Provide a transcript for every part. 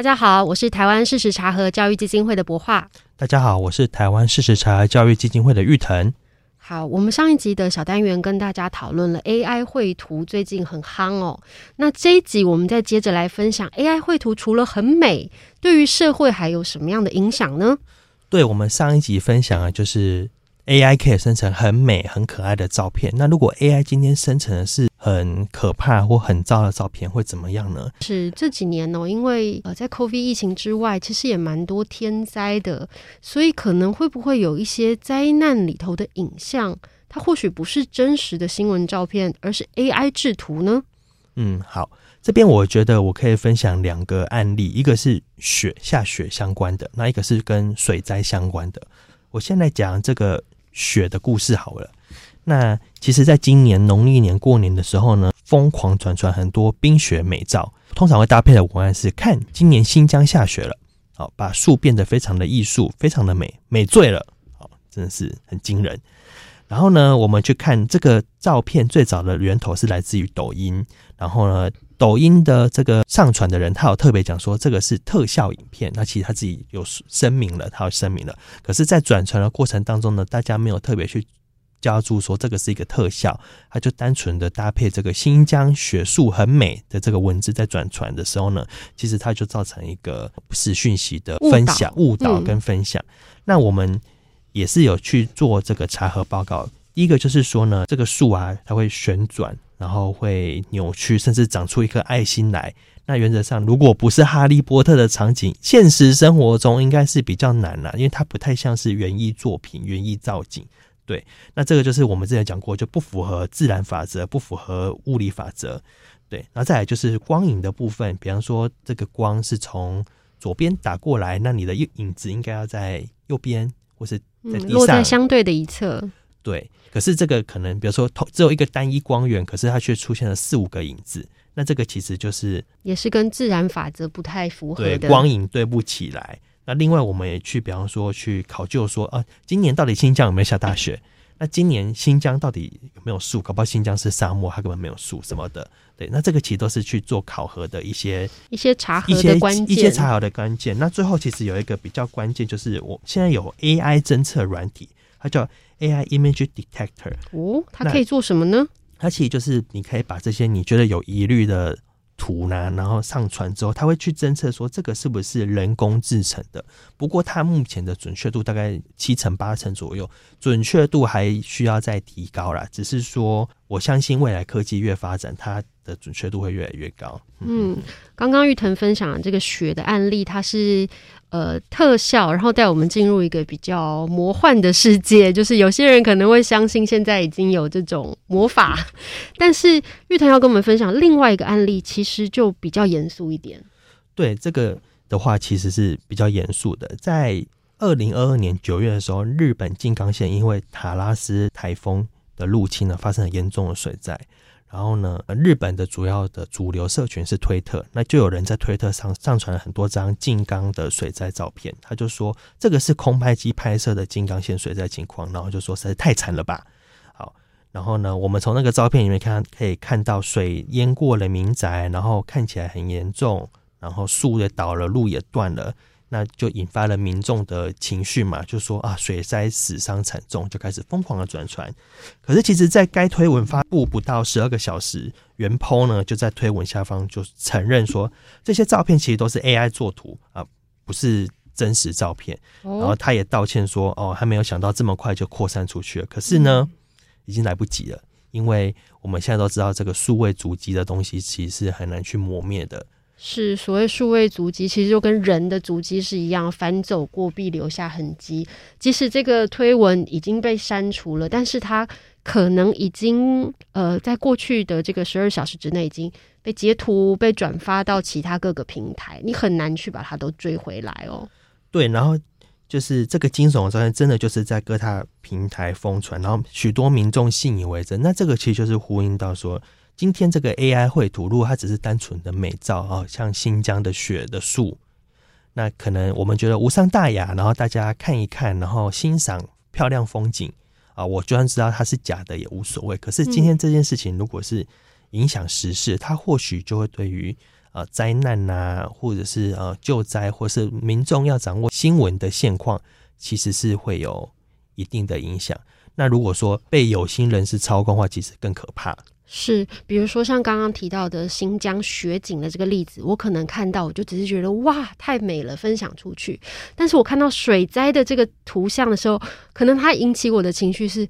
大家好，我是台湾事实查和教育基金会的博化。大家好，我是台湾事实查核教育基金会的玉腾。好，我们上一集的小单元跟大家讨论了 AI 绘图，最近很夯哦。那这一集我们再接着来分享 AI 绘图，除了很美，对于社会还有什么样的影响呢？对，我们上一集分享的就是 AI 可以生成很美、很可爱的照片。那如果 AI 今天生成的是很可怕或很糟的照片会怎么样呢？是这几年哦，因为呃，在 COVID 疫情之外，其实也蛮多天灾的，所以可能会不会有一些灾难里头的影像，它或许不是真实的新闻照片，而是 AI 制图呢？嗯，好，这边我觉得我可以分享两个案例，一个是雪下雪相关的，那一个是跟水灾相关的。我先来讲这个雪的故事好了。那其实，在今年农历年过年的时候呢，疯狂转传很多冰雪美照，通常会搭配的文案是“看，今年新疆下雪了”，好，把树变得非常的艺术，非常的美，美醉了，好，真的是很惊人。然后呢，我们去看这个照片，最早的源头是来自于抖音，然后呢，抖音的这个上传的人，他有特别讲说这个是特效影片，那其实他自己有声明了，他有声明了，可是，在转传的过程当中呢，大家没有特别去。加注说这个是一个特效，它就单纯的搭配这个新疆雪树很美的这个文字在转传的时候呢，其实它就造成一个不是讯息的分享、误导跟分享。嗯。那我们也是有去做这个查核报告。第一个就是说呢，这个树啊，它会旋转，然后会扭曲，甚至长出一颗爱心来。那原则上，如果不是哈利波特的场景，现实生活中应该是比较难了，因为它不太像是园艺作品、园艺造景。对，那这个就是我们之前讲过，就不符合自然法则，不符合物理法则。对，然后再来就是光影的部分，比方说这个光是从左边打过来，那你的影子应该要在右边，或是在地上，嗯，落在相对的一侧。对，可是这个可能，比如说只有一个单一光源，可是它却出现了四五个影子，那这个其实就是也是跟自然法则不太符合的，对，光影对不起来。那另外，我们也去，比方说去考究说，啊，今年到底新疆有没有下大雪？那今年新疆到底有没有树？搞不好新疆是沙漠，它根本没有树什么的。对，那这个其实都是去做考核的一些一些查核的关键，一些查核的关键。那最后其实有一个比较关键，就是我现在有 AI 侦测软体，它叫 AI Image Detector。哦，它可以做什么呢？它其实就是你可以把这些你觉得有疑虑的。图呢，然后上传之后，他会去侦测说这个是不是人工制成的。不过，它目前的准确度大概七成八成左右，准确度还需要再提高啦。只是说，我相信未来科技越发展，它的准确度会越来越高。嗯，刚刚玉腾分享的这个雪的案例，它是。呃，特效，然后带我们进入一个比较魔幻的世界。就是有些人可能会相信现在已经有这种魔法，但是玉腾要跟我们分享另外一个案例，其实就比较严肃一点。对，这个的话其实是比较严肃的。在二零二二年九月的时候，日本静冈县因为塔拉斯台风的入侵呢，发生了严重的水灾。然后呢，日本的主要的主流社群是推特，那就有人在推特上上传了很多张静冈的水灾照片。他就说这个是空拍机拍摄的静冈县水灾情况，然后就说实在太惨了吧。好，然后呢，我们从那个照片里面看，可以看到水淹过了民宅，然后看起来很严重，然后树也倒了，路也断了。那就引发了民众的情绪嘛，就说啊，水灾死伤惨重，就开始疯狂的转传。可是其实，在该推文发布不到十二个小时，原 PO 呢就在推文下方就承认说，这些照片其实都是 AI 作图啊，不是真实照片。然后他也道歉说，哦，他没有想到这么快就扩散出去了。可是呢，已经来不及了，因为我们现在都知道，这个数位足迹的东西其实是很难去磨灭的。是所谓数位足迹，其实就跟人的足迹是一样，反走过必留下痕迹。即使这个推文已经被删除了，但是它可能已经呃，在过去的这个十二小时之内，已经被截图、被转发到其他各个平台，你很难去把它都追回来哦。对，然后就是这个惊悚的照片，真的就是在各大平台疯传，然后许多民众信以为真。那这个其实就是呼应到说，今天这个 AI 绘图，如果它只是单纯的美照啊，像新疆的雪的树，那可能我们觉得无伤大雅，然后大家看一看，然后欣赏漂亮风景。啊，我就算知道它是假的也无所谓。可是今天这件事情，如果是影响时事，它或许就会对于呃灾难呐、啊，或者是呃救灾，或是民众要掌握新闻的现况，其实是会有一定的影响。那如果说被有心人士操控的话，其实更可怕。是，比如说像刚刚提到的新疆雪景的这个例子，我可能看到我就只是觉得哇，太美了，分享出去。但是我看到水灾的这个图像的时候，可能它引起我的情绪是，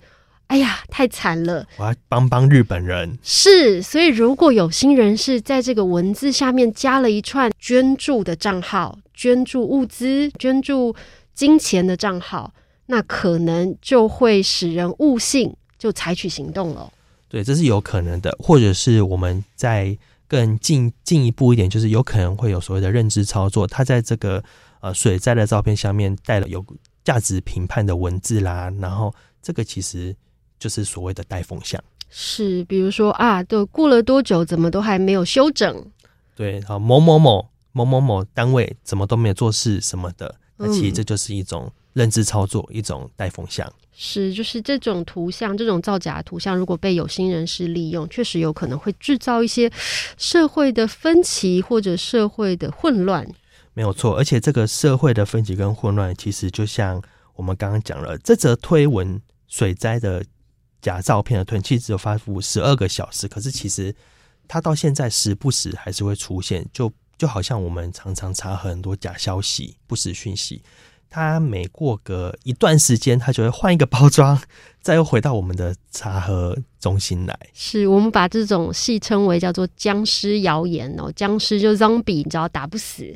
哎呀，太惨了，我要帮帮日本人。是，所以如果有心人士在这个文字下面加了一串捐助的账号、捐助物资、捐助金钱的账号，那可能就会使人误信，就采取行动了。对，这是有可能的，或者是我们再更进进一步一点，就是有可能会有所谓的认知操作。它在这个呃水灾的照片下面带了有价值评判的文字啦，然后这个其实就是所谓的带风向。是，比如说啊，都过了多久，怎么都还没有修整？对，好某某某某某某单位怎么都没有做事什么的，那其实这就是一种认知操作，嗯、一种带风向。是，就是这种图像，这种造假图像，如果被有心人士利用，确实有可能会制造一些社会的分歧或者社会的混乱。没有错，而且这个社会的分歧跟混乱，其实就像我们刚刚讲了，这则推文水灾的假照片的推文，其实只有发布十二个小时，可是其实它到现在时不时还是会出现，就就好像我们常常查很多假消息、不实讯息。它每过个一段时间，它就会换一个包装，再又回到我们的茶盒中心来。是我们把这种戏称为叫做“僵尸谣言”哦，僵尸就 zombie，你知道打不死，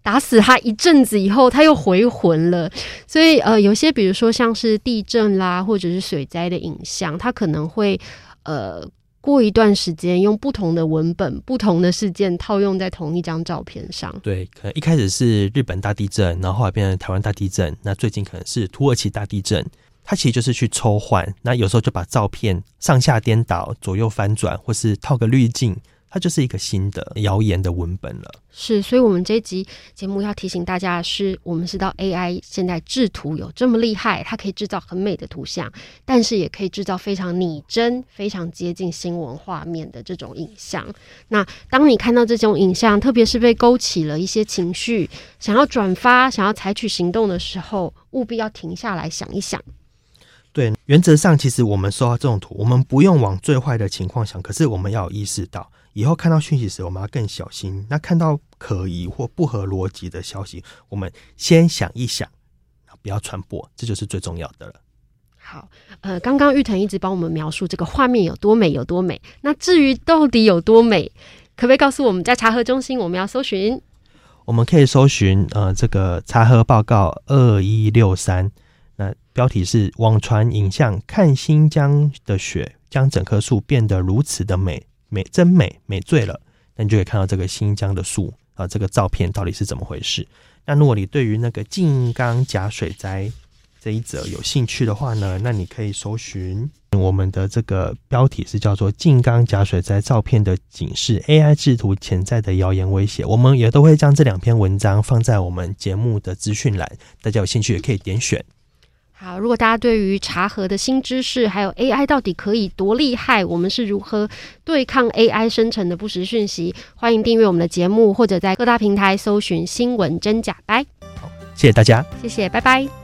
打死他一阵子以后，他又回魂了。所以呃，有些比如说像是地震啦，或者是水灾的影像，它可能会呃。过一段时间，用不同的文本、不同的事件套用在同一张照片上。对，可能一开始是日本大地震，然后后来变成台湾大地震，那最近可能是土耳其大地震。它其实就是去抽换，那有时候就把照片上下颠倒、左右翻转，或是套个滤镜。它就是一个新的谣言的文本了。是，所以，我们这一集节目要提醒大家的是，我们知道 AI 现在制图有这么厉害，它可以制造很美的图像，但是也可以制造非常拟真、非常接近新闻画面的这种影像。那当你看到这种影像，特别是被勾起了一些情绪，想要转发、想要采取行动的时候，务必要停下来想一想。对，原则上，其实我们收到这种图，我们不用往最坏的情况想，可是我们要有意识到。以后看到讯息时，我们要更小心。那看到可疑或不合逻辑的消息，我们先想一想，不要传播，这就是最重要的了。好，呃，刚刚玉腾一直帮我们描述这个画面有多美，有多美。那至于到底有多美，可不可以告诉我们，在查核中心我们要搜寻？我们可以搜寻呃，这个查核报告二一六三，那标题是网传影像，看新疆的雪将整棵树变得如此的美。美真美，美醉了。那你就可以看到这个新疆的树啊，这个照片到底是怎么回事？那如果你对于那个静冈假水灾这一则有兴趣的话呢，那你可以搜寻我们的这个标题是叫做“静冈假水灾照片的警示 ”，AI 制图潜在的谣言威胁。我们也都会将这两篇文章放在我们节目的资讯栏，大家有兴趣也可以点选。好，如果大家对于茶核的新知识，还有 AI 到底可以多厉害，我们是如何对抗 AI 生成的不实讯息，欢迎订阅我们的节目，或者在各大平台搜寻“新闻真假掰”。好，谢谢大家，谢谢，拜拜。